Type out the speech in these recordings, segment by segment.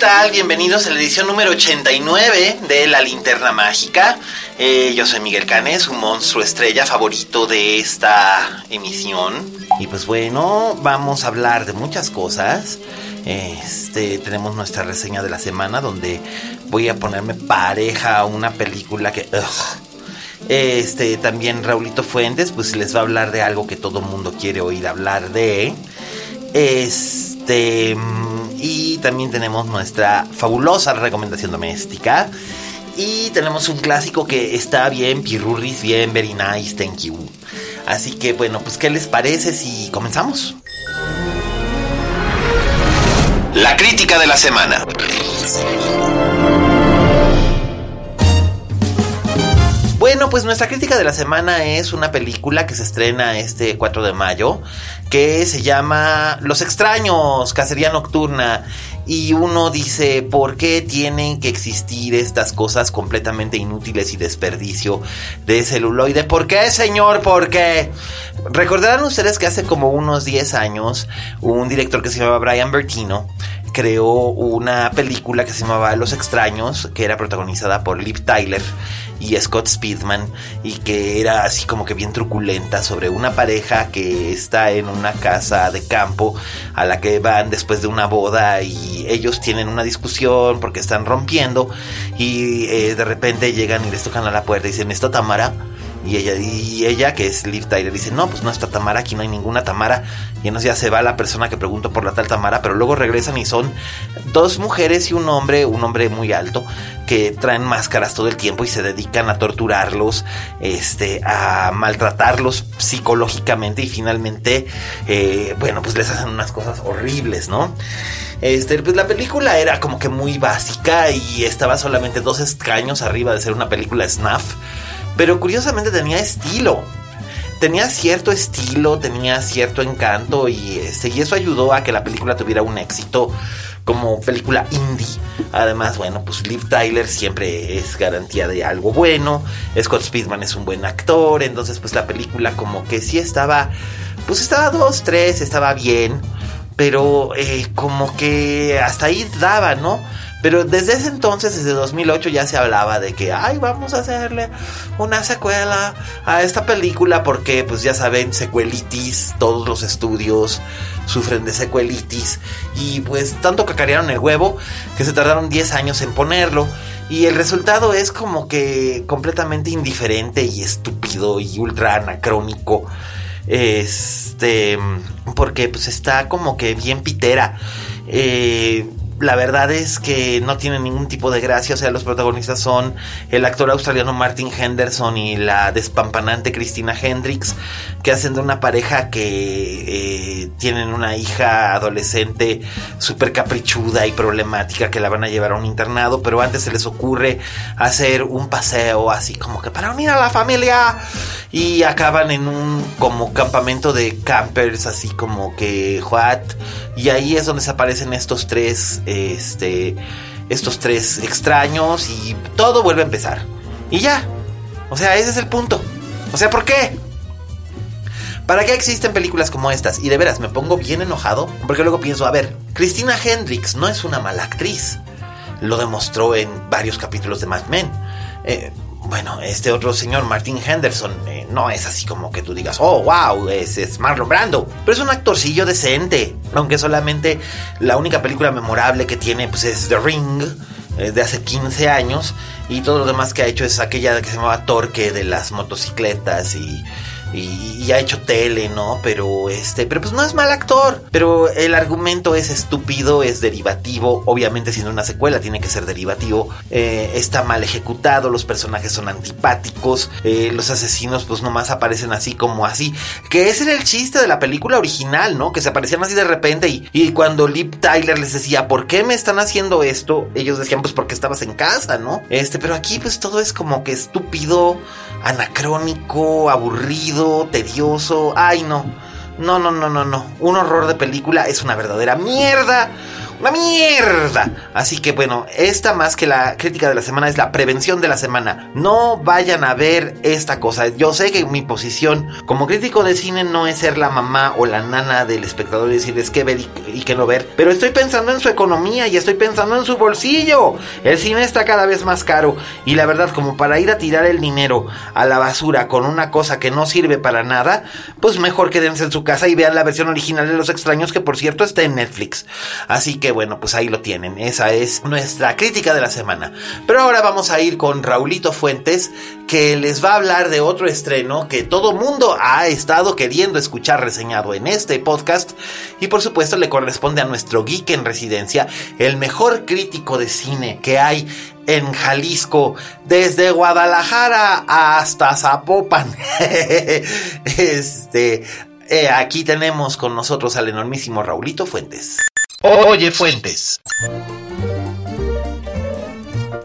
tal? Bienvenidos a la edición número 89 de La Linterna Mágica. Eh, yo soy Miguel Canes, un monstruo estrella favorito de esta emisión. Y pues bueno, vamos a hablar de muchas cosas. Este, tenemos nuestra reseña de la semana donde voy a ponerme pareja a una película que... Este, también Raulito Fuentes, pues les va a hablar de algo que todo mundo quiere oír hablar de. Este, y también tenemos nuestra fabulosa recomendación doméstica. Y tenemos un clásico que está bien, pirurris, bien, very nice, thank you. Así que bueno, pues ¿qué les parece si comenzamos? La crítica de la semana. Bueno, pues nuestra crítica de la semana es una película que se estrena este 4 de mayo, que se llama Los extraños, Cacería Nocturna. Y uno dice, ¿por qué tienen que existir estas cosas completamente inútiles y desperdicio de celuloide? ¿Por qué, señor? ¿Por qué? Recordarán ustedes que hace como unos 10 años, un director que se llamaba Brian Bertino creó una película que se llamaba Los extraños, que era protagonizada por Liv Tyler y Scott Speedman y que era así como que bien truculenta sobre una pareja que está en una casa de campo a la que van después de una boda y ellos tienen una discusión porque están rompiendo y eh, de repente llegan y les tocan a la puerta y dicen, ¿está Tamara? Y ella, y ella, que es Liv Tyler, dice, no, pues no está Tamara, aquí no hay ninguna Tamara. Y entonces ya se va la persona que preguntó por la tal Tamara, pero luego regresan y son dos mujeres y un hombre, un hombre muy alto, que traen máscaras todo el tiempo y se dedican a torturarlos, este, a maltratarlos psicológicamente y finalmente, eh, bueno, pues les hacen unas cosas horribles, ¿no? Este, pues la película era como que muy básica y estaba solamente dos escaños arriba de ser una película snuff. Pero curiosamente tenía estilo. Tenía cierto estilo, tenía cierto encanto y, este, y eso ayudó a que la película tuviera un éxito como película indie. Además, bueno, pues Liv Tyler siempre es garantía de algo bueno. Scott Speedman es un buen actor. Entonces, pues la película como que sí estaba, pues estaba dos, tres, estaba bien. Pero eh, como que hasta ahí daba, ¿no? Pero desde ese entonces, desde 2008, ya se hablaba de que, ay, vamos a hacerle una secuela a esta película porque, pues ya saben, secuelitis, todos los estudios sufren de secuelitis y pues tanto cacarearon el huevo que se tardaron 10 años en ponerlo y el resultado es como que completamente indiferente y estúpido y ultra anacrónico. Este, porque pues está como que bien pitera. Eh, la verdad es que no tiene ningún tipo de gracia. O sea, los protagonistas son el actor australiano Martin Henderson y la despampanante Christina Hendricks, que hacen de una pareja que eh, tienen una hija adolescente súper caprichuda y problemática que la van a llevar a un internado, pero antes se les ocurre hacer un paseo así como que para unir a la familia y acaban en un como campamento de campers así como que what y ahí es donde se aparecen estos tres este estos tres extraños y todo vuelve a empezar y ya o sea ese es el punto o sea por qué ¿Para qué existen películas como estas? Y de veras, me pongo bien enojado porque luego pienso, a ver, Christina Hendricks no es una mala actriz. Lo demostró en varios capítulos de Mad Men. Eh, bueno, este otro señor, Martin Henderson, eh, no es así como que tú digas, oh, wow, es, es Marlon Brando. Pero es un actorcillo decente. Aunque solamente la única película memorable que tiene pues, es The Ring. eh, de hace 15 años y todo lo demás que ha hecho es aquella que se llamaba Torque de las motocicletas y y, ha hecho tele, ¿no? Pero este, pero pues no es mal actor. Pero el argumento es estúpido, es derivativo. Obviamente, siendo una secuela, tiene que ser derivativo. Eh, está mal ejecutado, los personajes son antipáticos. Eh, los asesinos, pues nomás aparecen así como así. Que ese era el chiste de la película original, ¿no? Que se aparecían así de repente. Y, y cuando Lip Tyler les decía, ¿por qué me están haciendo esto? Ellos decían, pues porque estabas en casa, ¿no? Este, pero aquí, pues todo es como que estúpido anacrónico, aburrido, tedioso. Ay, no. No, no, no, no, no. Un horror de película es una verdadera mierda una mierda. Así que bueno, esta más que la crítica de la semana es la prevención de la semana. No vayan a ver esta cosa. Yo sé que mi posición como crítico de cine no es ser la mamá o la nana del espectador y decirles qué ver y, qué no ver. Pero estoy pensando en su economía y estoy pensando en su bolsillo. El cine está cada vez más caro. Y la verdad, como para ir a tirar el dinero a la basura con una cosa que no sirve para nada, pues mejor quédense en su casa y vean la versión original de Los Extraños, que por cierto está en Netflix. Así que bueno, pues ahí lo tienen. Esa es nuestra crítica de la semana. Pero ahora vamos a ir con Raulito Fuentes, que les va a hablar de otro estreno que todo mundo ha estado queriendo escuchar reseñado en este podcast. Y por supuesto le corresponde a nuestro geek en residencia, el mejor crítico de cine que hay en Jalisco, desde Guadalajara hasta Zapopan. este, eh, aquí tenemos con nosotros al enormísimo Raulito Fuentes. Oye Fuentes.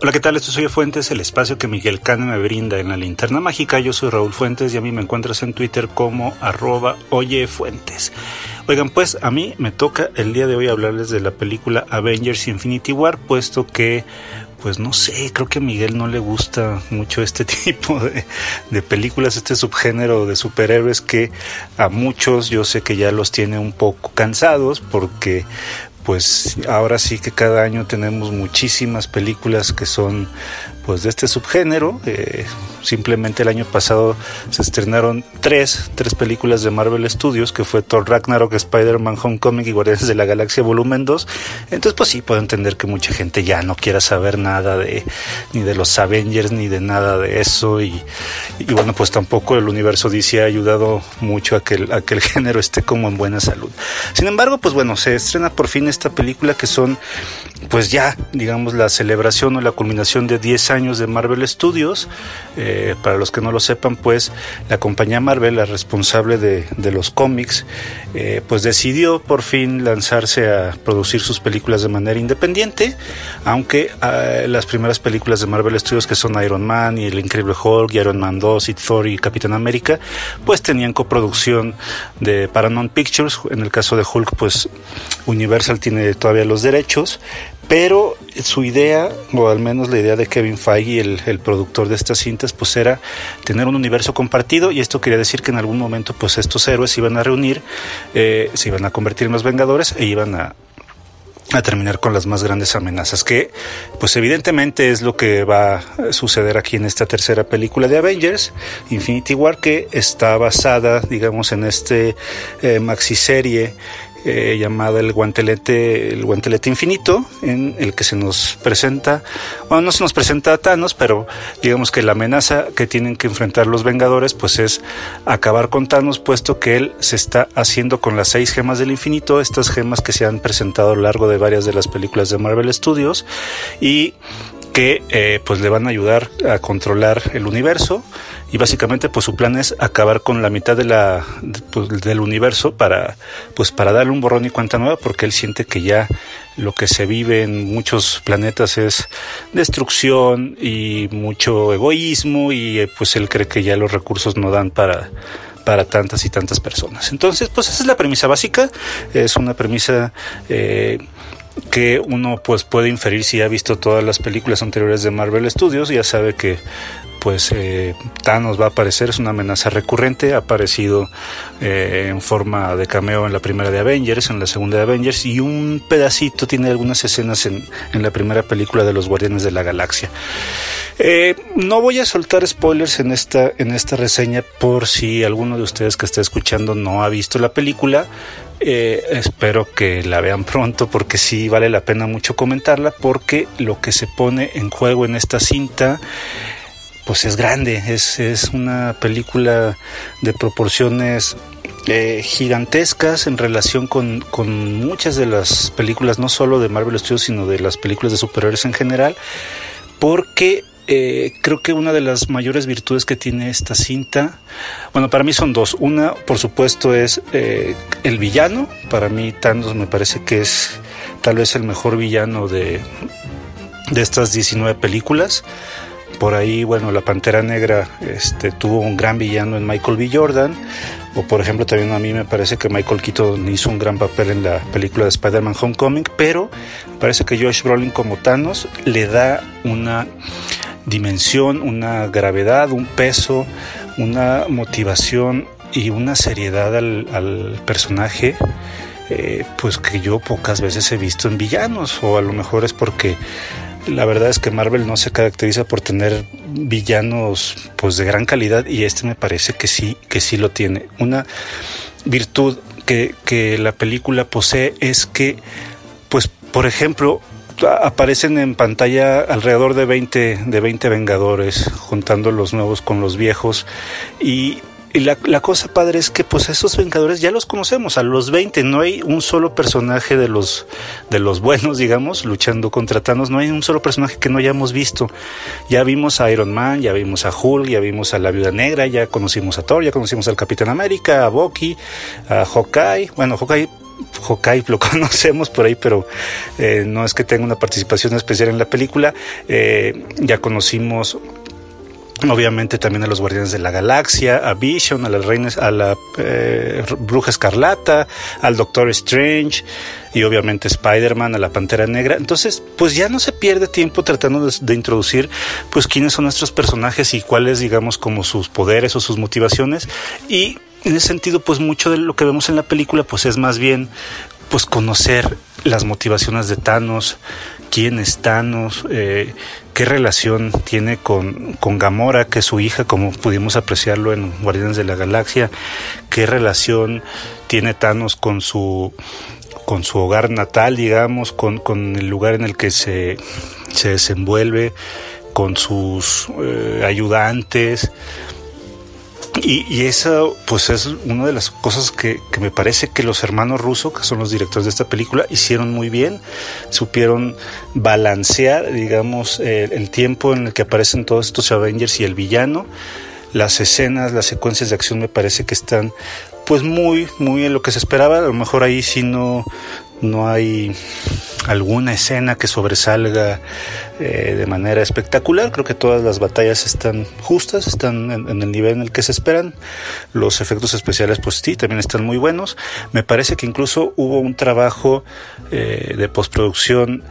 Hola, ¿qué tal? Esto soy Fuentes, el espacio que Miguel Cane me brinda en la linterna mágica. Yo soy Raúl Fuentes y a mí me encuentras en Twitter como arroba Oye Fuentes. Oigan, pues a mí me toca el día de hoy hablarles de la película Avengers Infinity War, puesto que pues no sé, creo que a Miguel no le gusta mucho este tipo de, de, películas, este subgénero de superhéroes que a muchos yo sé que ya los tiene un poco cansados porque pues ahora sí que cada año tenemos muchísimas películas que son pues de este subgénero. Eh, simplemente el año pasado se estrenaron tres, tres películas de Marvel Studios, que fue Thor Ragnarok, Spider-Man Homecoming y Guardianes de la Galaxia Volumen 2. Entonces pues sí, puedo entender que mucha gente ya no quiera saber nada de ni de los Avengers ni de nada de eso y, bueno pues tampoco el universo DC ha ayudado mucho a que, a que el género esté como en buena salud. Sin embargo pues bueno, se estrena por fin esta película que son pues ya digamos la celebración o la culminación de 10 años años de Marvel Studios. Eh, para los que no lo sepan, pues la compañía Marvel, la responsable de, los cómics, eh, pues decidió por fin lanzarse a producir sus películas de manera independiente, aunque ah, las primeras películas de Marvel Studios, que son Iron Man y El Increíble Hulk, y Iron Man 2, y Thor y Capitán América, pues tenían coproducción de Paramount Pictures. En el caso de Hulk, pues Universal tiene todavía los derechos, pero su idea, o al menos la idea de Kevin Feige, el, el, productor de estas cintas, pues era tener un universo compartido y esto quería decir que en algún momento pues estos héroes se iban a reunir, eh, se iban a convertir en los Vengadores e iban a, a terminar con las más grandes amenazas, que pues evidentemente es lo que va a suceder aquí en esta tercera película de Avengers, Infinity War, que está basada, digamos, en este eh, maxi serie eh, llamada el guantelete, el guantelete infinito, en el que se nos presenta, bueno, no se nos presenta a Thanos, pero digamos que la amenaza que tienen que enfrentar los Vengadores, pues es acabar con Thanos, puesto que él se está haciendo con las seis gemas del infinito, estas gemas que se han presentado a lo largo de varias de las películas de Marvel Studios y que eh, pues le van a ayudar a controlar el universo y básicamente pues su plan es acabar con la mitad de la pues, del universo para pues para darle un borrón y cuenta nueva porque él siente que ya lo que se vive en muchos planetas es destrucción y mucho egoísmo y eh, pues él cree que ya los recursos no dan para para tantas y tantas personas. Entonces, pues esa es la premisa básica, es una premisa eh, que uno pues puede inferir si ha visto todas las películas anteriores de Marvel Studios, ya sabe que pues eh, Thanos va a aparecer, es una amenaza recurrente, ha aparecido eh, en forma de cameo en la primera de Avengers, en la segunda de Avengers y un pedacito tiene algunas escenas en, en la primera película de los Guardianes de la Galaxia. Eh, no voy a soltar spoilers en esta, en esta reseña por si alguno de ustedes que está escuchando no ha visto la película, espero que la vean pronto porque sí vale la pena mucho comentarla porque lo que se pone en juego en esta cinta pues es grande, es, es una película de proporciones eh, gigantescas en relación con, con, muchas de las películas, no solo de Marvel Studios, sino de las películas de superhéroes en general, porque eh, creo que una de las mayores virtudes que tiene esta cinta, bueno, para mí son dos. Una, por supuesto, es eh, el villano. Para mí, Thanos me parece que es tal vez el mejor villano de, de estas 19 películas. Por ahí, bueno, la Pantera Negra este, tuvo un gran villano en Michael B. Jordan. O por ejemplo, también a mí me parece que Michael Keaton hizo un gran papel en la película de Spider-Man Homecoming. Pero parece que Josh Brolin como Thanos le da una dimensión, una gravedad, un peso, una motivación y una seriedad al, personaje. Eh, pues que yo pocas veces he visto en villanos o a lo mejor es porque la verdad es que Marvel no se caracteriza por tener villanos pues de gran calidad y este me parece que sí, que sí lo tiene. Una virtud que, que la película posee es que, pues, por ejemplo, aparecen en pantalla alrededor de 20, de 20 Vengadores, juntando los nuevos con los viejos y la, la, cosa padre es que pues esos Vengadores ya los conocemos, a los 20 no hay un solo personaje de los, de los buenos, digamos, luchando contra Thanos, no hay un solo personaje que no hayamos visto. Ya vimos a Iron Man, ya vimos a Hulk, ya vimos a la Viuda Negra, ya conocimos a Thor, ya conocimos al Capitán América, a Bucky, a Hawkeye, bueno, Hawkeye Hawkeye lo conocemos por ahí, pero eh, no es que tenga una participación especial en la película. Eh, ya conocimos obviamente también a los Guardianes de la Galaxia, a Vision, a las reinas, a la eh, Bruja Escarlata, al Doctor Strange y obviamente Spider-Man, a la Pantera Negra. Entonces, pues ya no se pierde tiempo tratando de, introducir pues quiénes son nuestros personajes y cuáles digamos como sus poderes o sus motivaciones y en ese sentido pues mucho de lo que vemos en la película pues es más bien pues conocer las motivaciones de Thanos, quién es Thanos, eh, qué relación tiene con, con Gamora, que es su hija, como pudimos apreciarlo en Guardianes de la Galaxia, qué relación tiene Thanos con su con su hogar natal, digamos, con, con el lugar en el que se, se desenvuelve, con sus eh, ayudantes, y, eso, pues es una de las cosas que, que, me parece que los hermanos Russo, que son los directores de esta película, hicieron muy bien. Supieron balancear, digamos, el, el tiempo en el que aparecen todos estos Avengers y el villano. Las escenas, las secuencias de acción me parece que están pues muy, muy en lo que se esperaba. A lo mejor ahí sí no, no hay alguna escena que sobresalga eh, de manera espectacular. Creo que todas las batallas están justas, están en, el nivel en el que se esperan. Los efectos especiales, pues sí, también están muy buenos. Me parece que incluso hubo un trabajo eh, de postproducción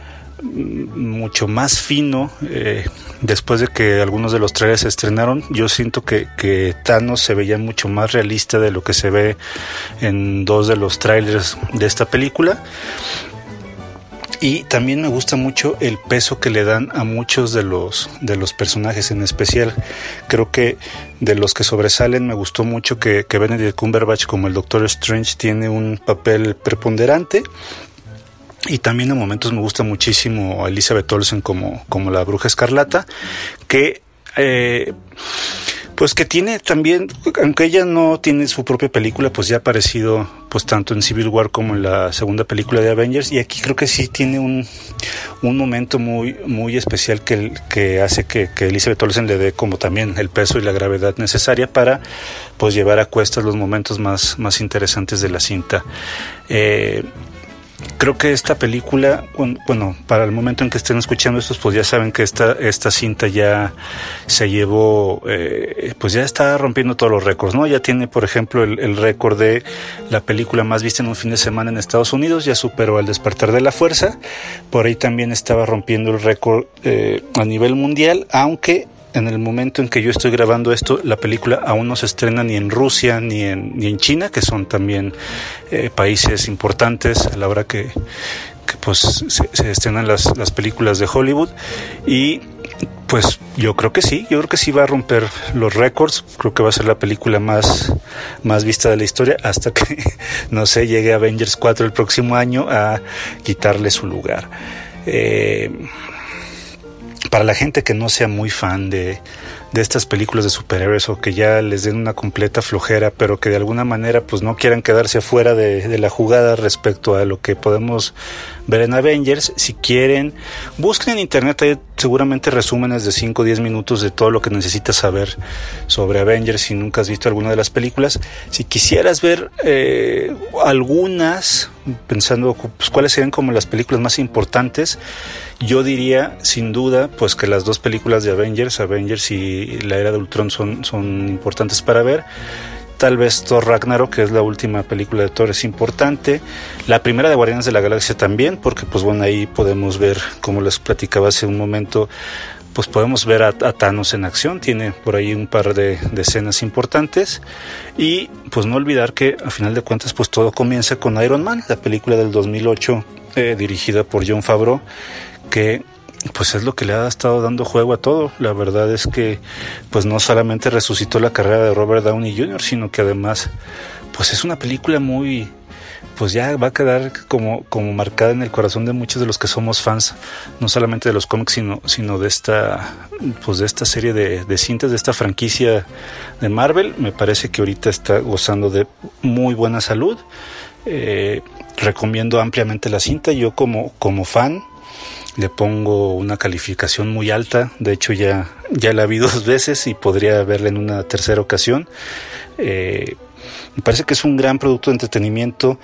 mucho más fino eh, después de que algunos de los trailers se estrenaron yo siento que, Thanos se veía mucho más realista de lo que se ve en dos de los trailers de esta película. Y también me gusta mucho el peso que le dan a muchos de los de los personajes en especial. Creo que de los que sobresalen me gustó mucho que, que Benedict Cumberbatch como el Doctor Strange tiene un papel preponderante y también en momentos me gusta muchísimo Elizabeth Olsen como, como la bruja escarlata, que eh, pues que tiene también, aunque ella no tiene su propia película, pues ya ha aparecido pues tanto en Civil War como en la segunda película de Avengers y aquí creo que sí tiene un, un momento muy, muy especial que, que hace que, Elizabeth Olsen le dé como también el peso y la gravedad necesaria para pues llevar a cuestas los momentos más, más interesantes de la cinta. Eh, creo que esta película, bueno, para el momento en que estén escuchando estos, pues ya saben que esta, esta cinta ya se llevó, eh, pues ya está rompiendo todos los récords, ¿no? Ya tiene, por ejemplo, el, récord de la película más vista en un fin de semana en Estados Unidos, ya superó al despertar de la fuerza, por ahí también estaba rompiendo el récord eh, a nivel mundial, aunque en el momento en que yo estoy grabando esto, la película aún no se estrena ni en Rusia ni en, ni en China, que son también eh, países importantes a la hora que, pues se, estrenan las, las, películas de Hollywood. Y Pues yo creo que sí, yo creo que sí va a romper los récords, creo que va a ser la película más, más vista de la historia hasta que, no sé, llegue Avengers 4 el próximo año a quitarle su lugar. Eh, para la gente que no sea muy fan de, de estas películas de superhéroes o que ya les den una completa flojera, pero que de alguna manera pues no quieran quedarse afuera de, la jugada respecto a lo que podemos ver en Avengers. Si quieren, busquen en internet, hay seguramente resúmenes de 5 o 10 minutos de todo lo que necesitas saber sobre Avengers si nunca has visto alguna de las películas. Si quisieras ver eh, algunas, pensando pues, cuáles serían como las películas más importantes, yo diría sin duda pues que las dos películas de Avengers, Avengers y la era de Ultron son, son importantes para ver. Tal vez Thor Ragnarok, que es la última película de Thor, es importante. La primera de Guardianes de la Galaxia también, porque pues bueno, ahí podemos ver, como les platicaba hace un momento, pues podemos ver a, Thanos en acción, tiene por ahí un par de, escenas importantes y pues no olvidar que a final de cuentas pues todo comienza con Iron Man, la película del 2008 eh, dirigida por John Favreau, que pues es lo que le ha estado dando juego a todo. La verdad es que pues no solamente resucitó la carrera de Robert Downey Jr., sino que además pues es una película muy pues ya va a quedar como, como marcada en el corazón de muchos de los que somos fans, no solamente de los cómics, sino, sino de esta, pues de esta serie de, de cintas, de esta franquicia de Marvel. Me parece que ahorita está gozando de muy buena salud. Eh, recomiendo ampliamente la cinta. Yo como, como fan, le pongo una calificación muy alta, de hecho ya, ya la vi dos veces y podría verla en una tercera ocasión. Eh, me parece que es un gran producto de entretenimiento.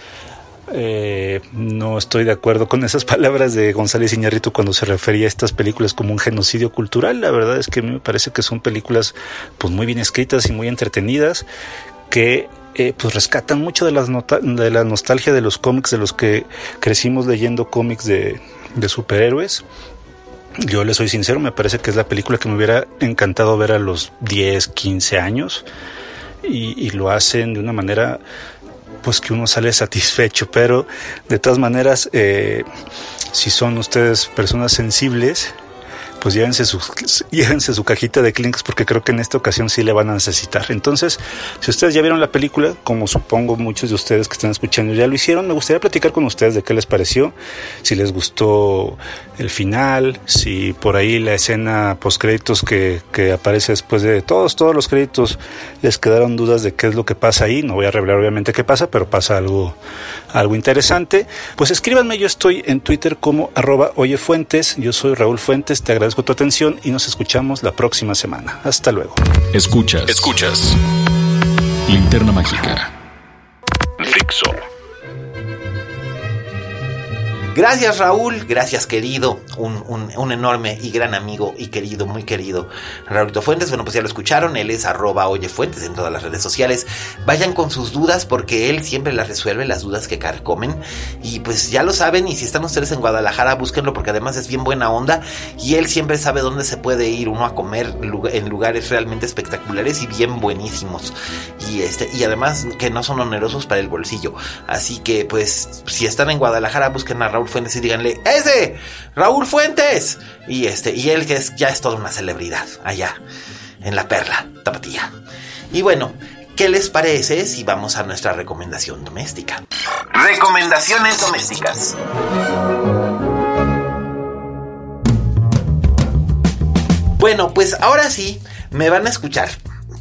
Eh, no estoy de acuerdo con esas palabras de González Iñárritu cuando se refería a estas películas como un genocidio cultural. La verdad es que a mí me parece que son películas pues muy bien escritas y muy entretenidas que eh, pues rescatan mucho de, las de la nostalgia de los cómics de los que crecimos leyendo cómics de, superhéroes. Yo le soy sincero, me parece que es la película que me hubiera encantado ver a los 10, 15 años y, lo hacen de una manera pues que uno sale satisfecho, pero de todas maneras, eh, si son ustedes personas sensibles, pues llévense su, llévense su cajita de Kleenex porque creo que en esta ocasión sí le van a necesitar. Entonces, si ustedes ya vieron la película, como supongo muchos de ustedes que están escuchando ya lo hicieron, me gustaría platicar con ustedes de qué les pareció, si les gustó el final, si por ahí la escena post créditos que, que aparece después de todos, todos los créditos, les quedaron dudas de qué es lo que pasa ahí. No voy a revelar obviamente qué pasa, pero pasa algo, algo interesante. Pues escríbanme, yo estoy en Twitter como arroba oyefuentes, yo soy Raúl Fuentes, te agradezco agradezco tu atención y nos escuchamos la próxima semana. Hasta luego. Escuchas. Escuchas. Linterna Mágica. Fixo. Gracias Raúl, gracias querido, un, un, enorme y gran amigo y querido, muy querido Raúlito Fuentes. Bueno, pues ya lo escucharon, él es arroba en todas las redes sociales. Vayan con sus dudas porque él siempre las resuelve, las dudas que carcomen. Y pues ya lo saben, y si están ustedes en Guadalajara, búsquenlo porque además es bien buena onda y él siempre sabe dónde se puede ir uno a comer en lugares realmente espectaculares y bien buenísimos. Y, este, y además que no son onerosos para el bolsillo. Así que pues si están en Guadalajara, busquen a Raúl Fuentes y díganle, ¡Ese! ¡Raúl Fuentes! Y este, y él que es, ya es toda una celebridad allá, en la perla, tapatía. Y bueno, ¿qué les parece si vamos a nuestra recomendación doméstica? Recomendaciones domésticas. Bueno, pues ahora sí me van a escuchar.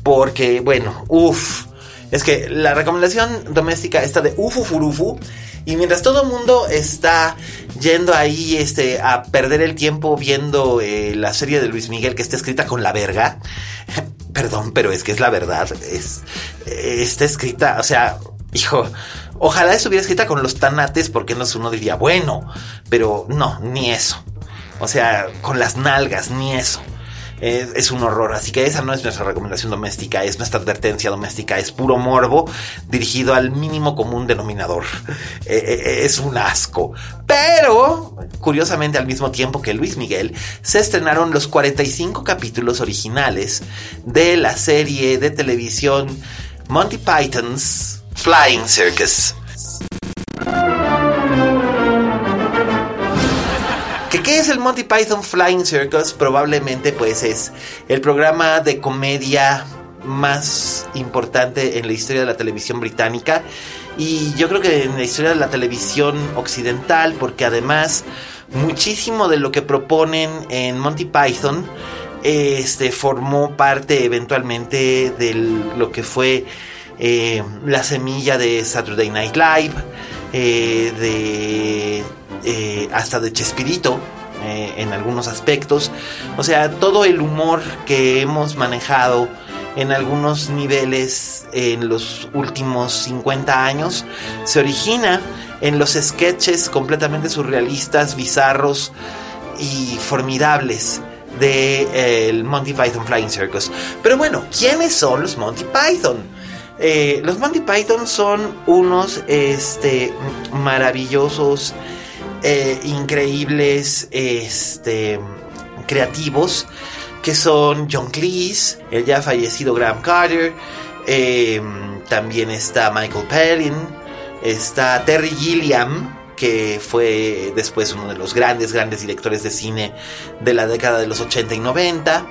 Porque, bueno, uff. Es que la recomendación doméstica está de ufufurufu y mientras todo el mundo está yendo ahí este, a perder el tiempo viendo eh, la serie de Luis Miguel que está escrita con la verga, perdón, pero es que es la verdad, es, está escrita, o sea, hijo, ojalá estuviera escrita con los tanates porque no uno diría, bueno, pero no, ni eso. O sea, con las nalgas, ni eso es, un horror. Así que esa no es nuestra recomendación doméstica, es nuestra advertencia doméstica, es puro morbo dirigido al mínimo común denominador. Eh, eh, eh, es un asco. Pero, curiosamente, al mismo tiempo que Luis Miguel, se estrenaron los 45 capítulos originales de la serie de televisión Monty Python's Flying Circus. Es el Monty Python Flying Circus? Probablemente pues es el programa de comedia más importante en la historia de la televisión británica y yo creo que en la historia de la televisión occidental porque además muchísimo de lo que proponen en Monty Python este formó parte eventualmente de lo que fue eh, la semilla de Saturday Night Live eh, de eh, hasta de Chespirito en algunos aspectos o sea todo el humor que hemos manejado en algunos niveles en los últimos 50 años se origina en los sketches completamente surrealistas, bizarros y formidables de eh, Monty Python Flying Circus. Pero bueno, ¿quiénes son los Monty Python? Eh, los Monty Python son unos este, maravillosos, eh, increíbles, este, creativos que son John Cleese, el ya fallecido Graham Carter, también está Michael Palin, está Terry Gilliam, que fue después uno de los grandes, grandes directores de cine de la década de los 80 y 90.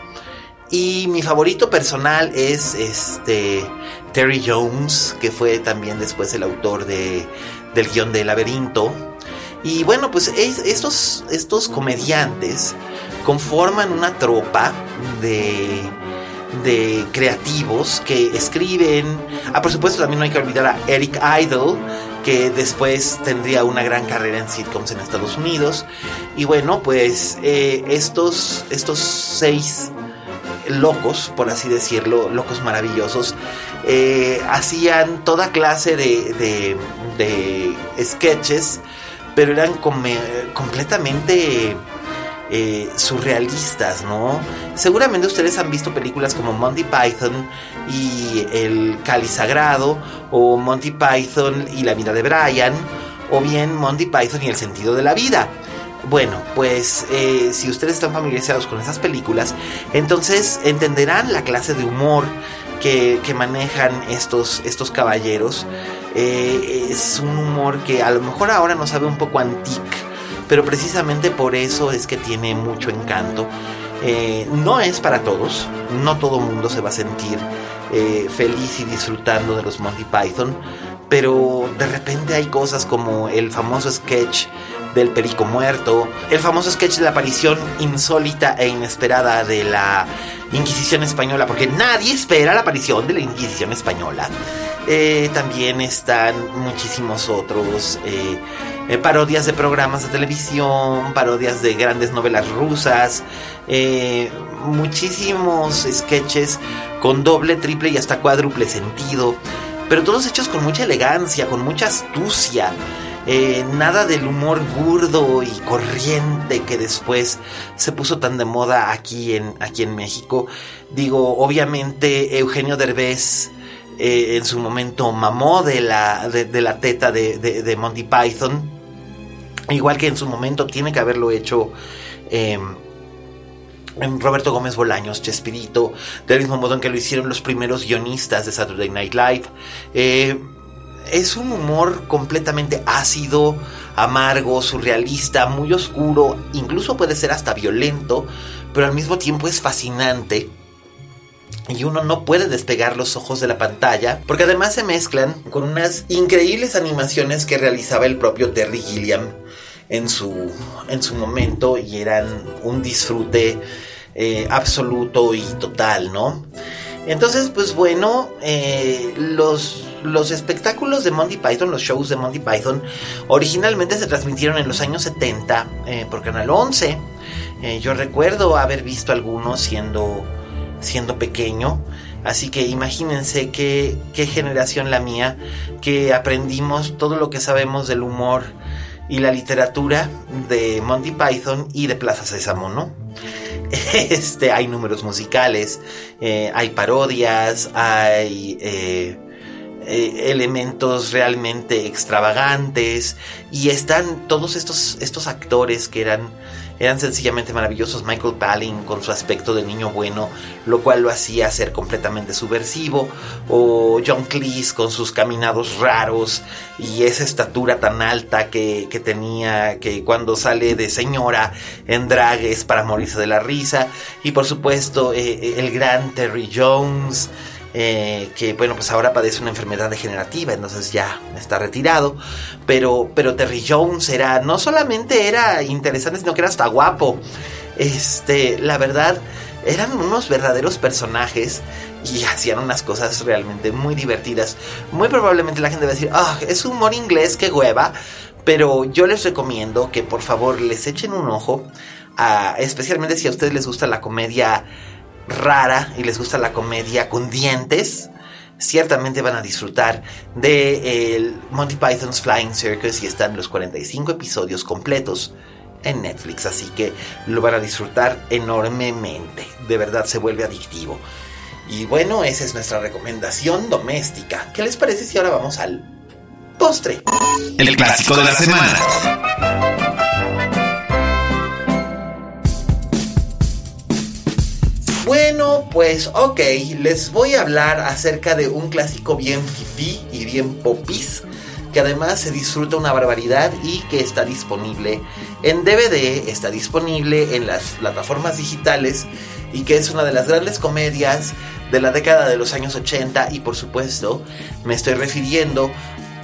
Y mi favorito personal es este Terry Jones, que fue también después el autor de, del guion de Laberinto. Y bueno, pues estos, estos comediantes conforman una tropa de de creativos que escriben. Ah, por supuesto, también no hay que olvidar a Eric Idle, que después tendría una gran carrera en sitcoms en Estados Unidos. Y bueno, pues eh, estos, estos seis locos, por así decirlo, locos maravillosos, eh, hacían toda clase de, de, sketches, pero eran completamente eh, surrealistas, ¿no? Seguramente ustedes han visto películas como Monty Python y El Cali Sagrado, o Monty Python y la vida de Brian, o bien Monty Python y el sentido de la vida. Bueno, pues eh, si ustedes están familiarizados con esas películas, entonces entenderán la clase de humor que, manejan estos, estos caballeros. Eh, es un humor que a lo mejor ahora nos sabe un poco antique pero precisamente por eso es que tiene mucho encanto. Eh, no es para todos, no todo mundo se va a sentir eh, feliz y disfrutando de los Monty Python, pero de repente hay cosas como el famoso sketch del perico muerto, el famoso sketch de la aparición insólita e inesperada de la Inquisición española, porque nadie espera la aparición de la Inquisición española. Eh, también están muchísimos otros eh, parodias de programas de televisión, parodias de grandes novelas rusas, eh, muchísimos sketches con doble, triple y hasta cuádruple sentido, pero todos hechos con mucha elegancia, con mucha astucia. Eh, nada del humor burdo y corriente que después se puso tan de moda aquí en, aquí en México. Digo, obviamente Eugenio Derbez en su momento mamó de la, de, la teta de, de Monty Python Igual que en su momento tiene que haberlo hecho em, Roberto Gómez Bolaños, Chespirito, del mismo modo en que lo hicieron los primeros guionistas de Saturday Night Live. Eh, es un humor completamente ácido, amargo, surrealista, muy oscuro, incluso puede ser hasta violento, pero al mismo tiempo es fascinante y uno no puede despegar los ojos de la pantalla porque además se mezclan con unas increíbles animaciones que realizaba el propio Terry Gilliam en su, en su momento y eran un disfrute eh, absoluto y total, ¿no? Entonces, pues bueno, eh, los, los espectáculos de Monty Python, los shows de Monty Python, originalmente se transmitieron en los años 70 eh, por Canal 11. yo recuerdo haber visto algunos siendo siendo pequeño. Así que imagínense qué, qué generación la mía, que aprendimos todo lo que sabemos del humor y la literatura de Monty Python y de Plaza Sésamo, ¿no? Este, hay números musicales, eh, hay parodias, hay eh, eh, elementos realmente extravagantes y están todos estos, estos actores que eran eran sencillamente maravillosos. Michael Palin con su aspecto de niño bueno, lo cual lo hacía ser completamente subversivo, o John Cleese con sus caminados raros y esa estatura tan alta que, tenía, que cuando sale de señora en drag es para morirse de la risa, y por supuesto eh, el gran Terry Jones. Eh, que bueno, pues ahora padece una enfermedad degenerativa, entonces ya está retirado. Pero, pero Terry Jones era, no solamente era interesante, sino que era hasta guapo. Este, la verdad, eran unos verdaderos personajes y hacían unas cosas realmente muy divertidas. Muy probablemente la gente va a decir, ah, es humor inglés, que hueva. Pero yo les recomiendo que por favor les echen un ojo, especialmente si a ustedes les gusta la comedia rara y les gusta la comedia con dientes, ciertamente van a disfrutar de el Monty Python's Flying Circus y están los 45 episodios completos en Netflix, así que lo van a disfrutar enormemente. De verdad se vuelve adictivo. Y bueno, esa es nuestra recomendación doméstica. ¿Qué les parece si ahora vamos al postre? El clásico de la semana. Bueno, pues ok, les voy a hablar acerca de un clásico bien fifi y bien popis, que además se disfruta una barbaridad y que está disponible en DVD, está disponible en las plataformas digitales y que es una de las grandes comedias de la década de los años 80 y por supuesto me estoy refiriendo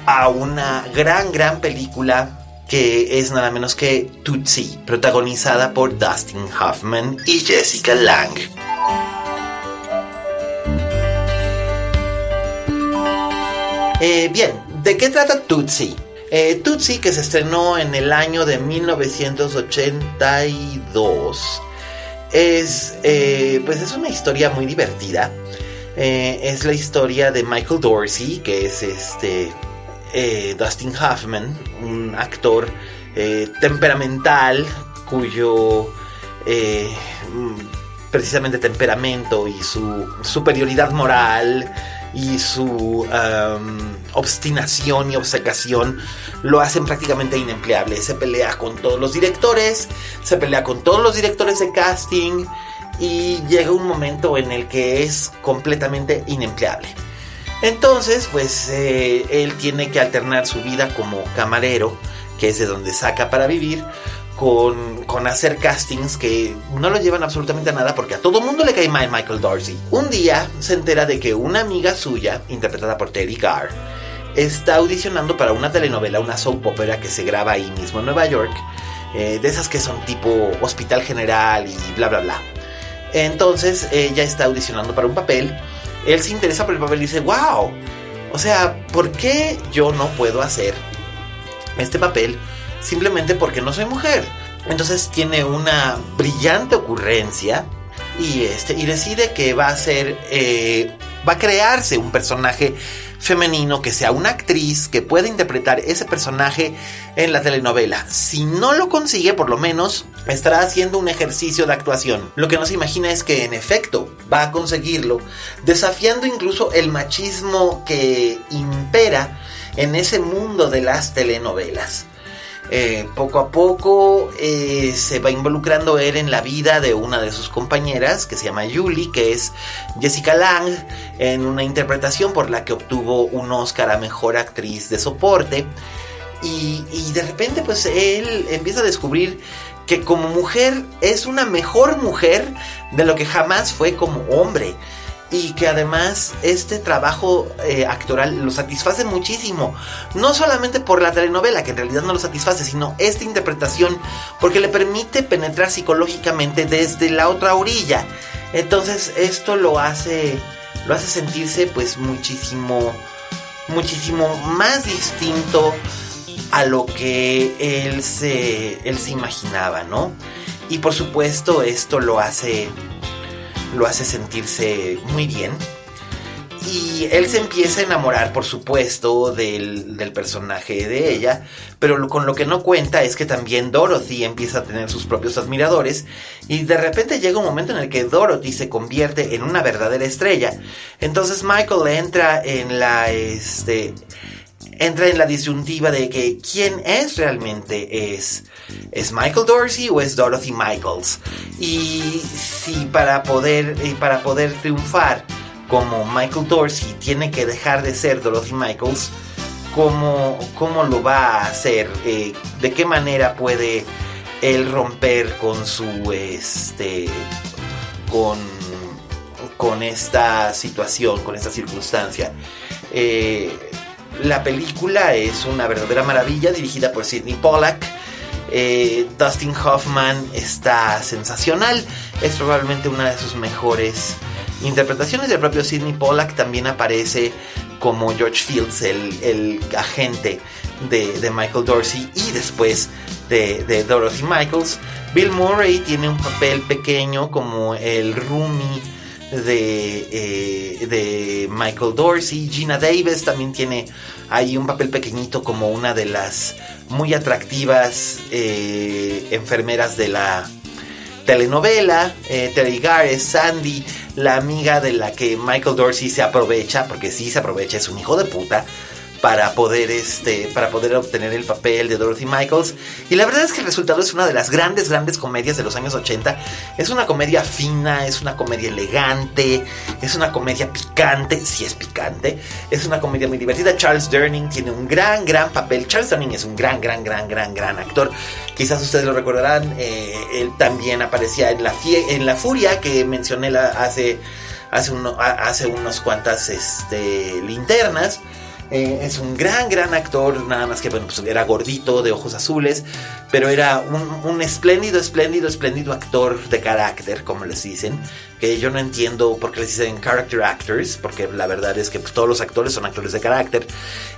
a una gran, gran película que es nada menos que Tootsie, protagonizada por Dustin Hoffman y Jessica Lange. Eh, bien, ¿de qué trata Tootsie? Eh, que se estrenó en el año de 1982, es, eh, pues es una historia muy divertida. es la historia de Michael Dorsey, que es este Dustin Hoffman, un actor temperamental cuyo precisamente temperamento y su superioridad moral y su obstinación y obsecación lo hacen prácticamente inempleable. Se pelea con todos los directores, se pelea con todos los directores de casting y llega un momento en el que es completamente inempleable. Entonces, pues eh, él tiene que alternar su vida como camarero, que es de donde saca para vivir, con, hacer castings que no lo llevan absolutamente a nada porque a todo mundo le cae mal Michael Dorsey. Un día se entera de que una amiga suya, interpretada por Teddy Carr, está audicionando para una telenovela, una soap opera que se graba ahí mismo en Nueva York, eh, de esas que son tipo Hospital General y bla bla bla. Entonces ella está audicionando para un papel, él se interesa por el papel y dice, wow, o sea, ¿por qué yo no puedo hacer este papel? Simplemente porque no soy mujer. Entonces tiene una brillante ocurrencia y, este, y decide que va a ser, eh, va a crearse un personaje femenino que sea una actriz que pueda interpretar ese personaje en la telenovela. Si no lo consigue, por lo menos estará haciendo un ejercicio de actuación. Lo que no se imagina es que en efecto va a conseguirlo, desafiando incluso el machismo que impera en ese mundo de las telenovelas. Eh, poco a poco eh, se va involucrando él en la vida de una de sus compañeras que se llama Julie, que es Jessica Lang, en una interpretación por la que obtuvo un Oscar a Mejor Actriz de Soporte. Y, y de repente pues él empieza a descubrir que como mujer es una mejor mujer de lo que jamás fue como hombre y que además este trabajo eh, actoral lo satisface muchísimo. No solamente por la telenovela, que en realidad no lo satisface, sino esta interpretación, porque le permite penetrar psicológicamente desde la otra orilla. Entonces esto lo hace, lo hace sentirse pues muchísimo, muchísimo más distinto a lo que él se, él se imaginaba, ¿no? Y por supuesto esto lo hace lo hace sentirse muy bien. Y él se empieza a enamorar, por supuesto, del, personaje de ella, pero con lo que no cuenta es que también Dorothy empieza a tener sus propios admiradores y de repente llega un momento en el que Dorothy se convierte en una verdadera estrella. Entonces Michael entra en la, este, entra en la disyuntiva de que quién es realmente es es Michael Dorsey o es Dorothy Michaels y si para poder para poder triunfar como Michael Dorsey tiene que dejar de ser Dorothy Michaels cómo, cómo lo va a hacer eh, de qué manera puede él romper con su este con con esta situación con esta circunstancia eh, la película es una verdadera maravilla, dirigida por Sidney Pollack. Eh, Dustin Hoffman está sensacional, es probablemente una de sus mejores interpretaciones. El propio Sidney Pollack también aparece como George Fields, el, agente de, Michael Dorsey y después de, Dorothy Michaels. Bill Murray tiene un papel pequeño como el roomie de, eh, de Michael Dorsey. Gina Davis también tiene ahí un papel pequeñito como una de las muy atractivas eh, enfermeras de la telenovela. Eh, Terry Gareth, Sandy, la amiga de la que Michael Dorsey se aprovecha, porque sí se aprovecha, es un hijo de puta para poder, este, para poder obtener el papel de Dorothy Michaels. Y la verdad es que el resultado es una de las grandes, grandes comedias de los años 80. Es una comedia fina, es una comedia elegante, es una comedia picante, si es picante, es una comedia muy divertida. Charles Durning tiene un gran, gran papel. Charles Durning es un gran, gran, gran, gran, gran actor. Quizás ustedes lo recordarán, eh, él también aparecía en la, en la Furia que mencioné hace, hace, hace unos cuantas este, linternas. Eh, es un gran, gran actor, nada más que, bueno, pues era gordito, de ojos azules, pero era un, espléndido, espléndido, espléndido actor de carácter, como les dicen, que yo no entiendo por qué les dicen character actors, porque la verdad es que pues, todos los actores son actores de carácter.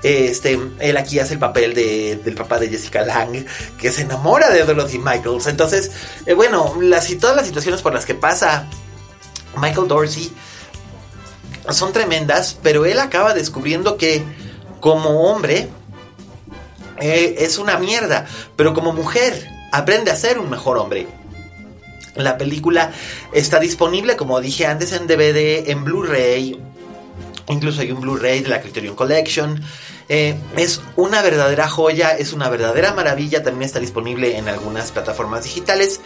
Este, él aquí hace el papel de, del papá de Jessica Lang, que se enamora de Dorothy Michaels. Entonces, eh, bueno, las, todas las situaciones por las que pasa Michael Dorsey son tremendas, pero él acaba descubriendo que como hombre eh, es una mierda, pero como mujer aprende a ser un mejor hombre. La película está disponible, como dije antes, en DVD, en Blu-ray. Incluso hay un Blu-ray de la Criterion Collection. Eh, es una verdadera joya, es una verdadera maravilla, también está disponible en algunas plataformas digitales.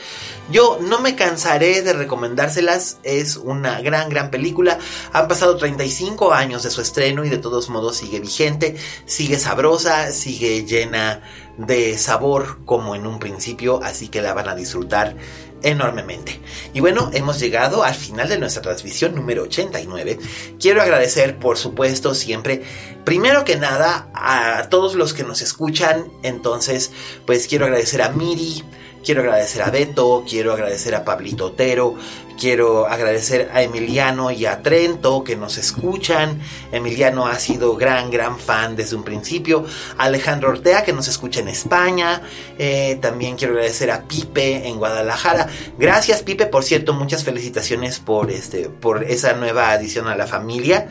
Yo no me cansaré de recomendárselas, es una gran, gran película. Han pasado 35 años de su estreno y de todos modos sigue vigente, sigue sabrosa, sigue llena de sabor como en un principio, así que la van a disfrutar enormemente. Y bueno, hemos llegado al final de nuestra transmisión número 89. Quiero agradecer, por supuesto, siempre, primero que nada, a todos los que nos escuchan. Entonces, pues quiero agradecer a Miri, quiero agradecer a Beto, quiero agradecer a Pablito Otero, Quiero agradecer a Emiliano y a Trento que nos escuchan. Emiliano ha sido gran, gran fan desde un principio. Alejandro Ortea que nos escucha en España. Eh, también quiero agradecer a Pipe en Guadalajara. Gracias Pipe, por cierto, muchas felicitaciones por, este, por esa nueva adición a la familia.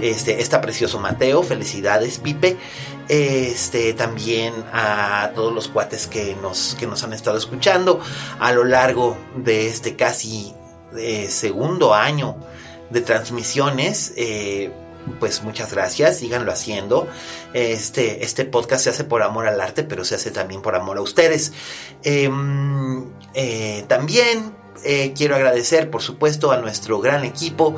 Este, está precioso Mateo, felicidades Pipe. Este, también a todos los cuates que nos, que nos han estado escuchando a lo largo de este casi de segundo año de transmisiones. Eh, pues muchas gracias, síganlo haciendo. Este, este podcast se hace por amor al arte, pero se hace también por amor a ustedes. Em, eh, también eh, quiero agradecer, por supuesto, a nuestro gran equipo.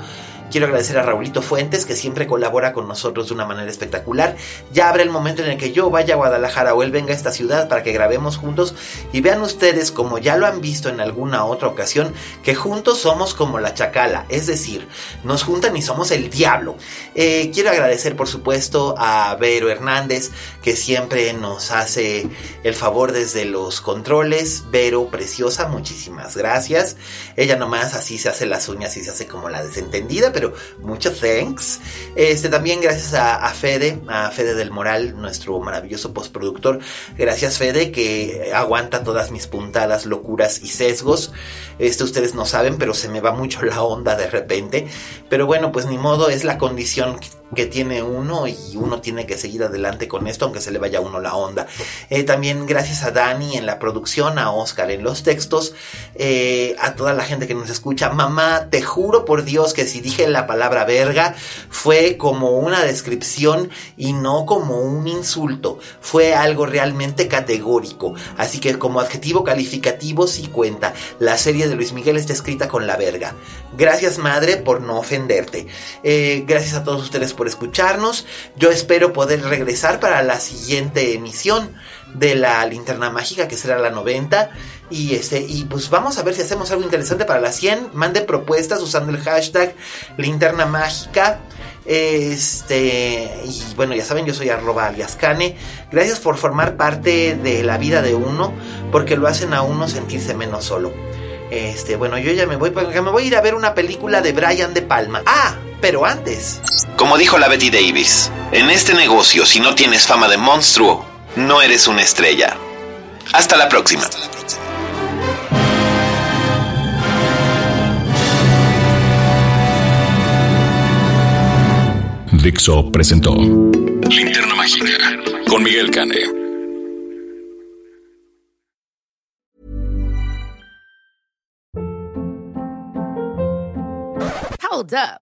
Quiero agradecer a Raulito Fuentes, que siempre colabora con nosotros de una manera espectacular. Ya habrá el momento en el que yo vaya a Guadalajara o él venga a esta ciudad para que grabemos juntos y vean ustedes, como ya lo han visto en alguna otra ocasión, que juntos somos como la chacala, es decir, nos juntan y somos el diablo. Eh, quiero agradecer, por supuesto, a Vero Hernández, que siempre nos hace el favor desde los controles. Vero, preciosa, muchísimas gracias. Ella nomás así se hace las uñas y se hace como la desentendida, pero muchas thanks. Este, también gracias a, Fede, a Fede del Moral, nuestro maravilloso postproductor. Gracias Fede que aguanta todas mis puntadas, locuras y sesgos. Este, ustedes no saben, pero se me va mucho la onda de repente. Pero bueno, pues ni modo, es la condición que tiene uno y uno tiene que seguir adelante con esto aunque se le vaya a uno la onda. Eh, también gracias a Dani en la producción, a Oscar en los textos, eh, a toda la gente que nos escucha. Mamá, te juro por Dios que si dije la palabra verga fue como una descripción y no como un insulto. Fue algo realmente categórico. Así que como adjetivo calificativo sí cuenta. La serie de Luis Miguel está escrita con la verga. Gracias madre por no ofenderte. Eh, gracias a todos ustedes por escucharnos. Yo espero poder regresar para la siguiente emisión de la linterna mágica que será la 90 y este y pues vamos a ver si hacemos algo interesante para la 100 mande propuestas usando el hashtag linterna mágica. Este y bueno ya saben yo soy arroba aliascane gracias por formar parte de la vida de uno porque lo hacen a uno sentirse menos solo. Este bueno yo ya me voy porque me voy a ir a ver una película de Brian de Palma. Ah pero antes como dijo la Betty Davis, en este negocio si no tienes fama de monstruo, no eres una estrella. Hasta la próxima. Dixo presentó Linterna Mágica con Miguel Cane. Hold up.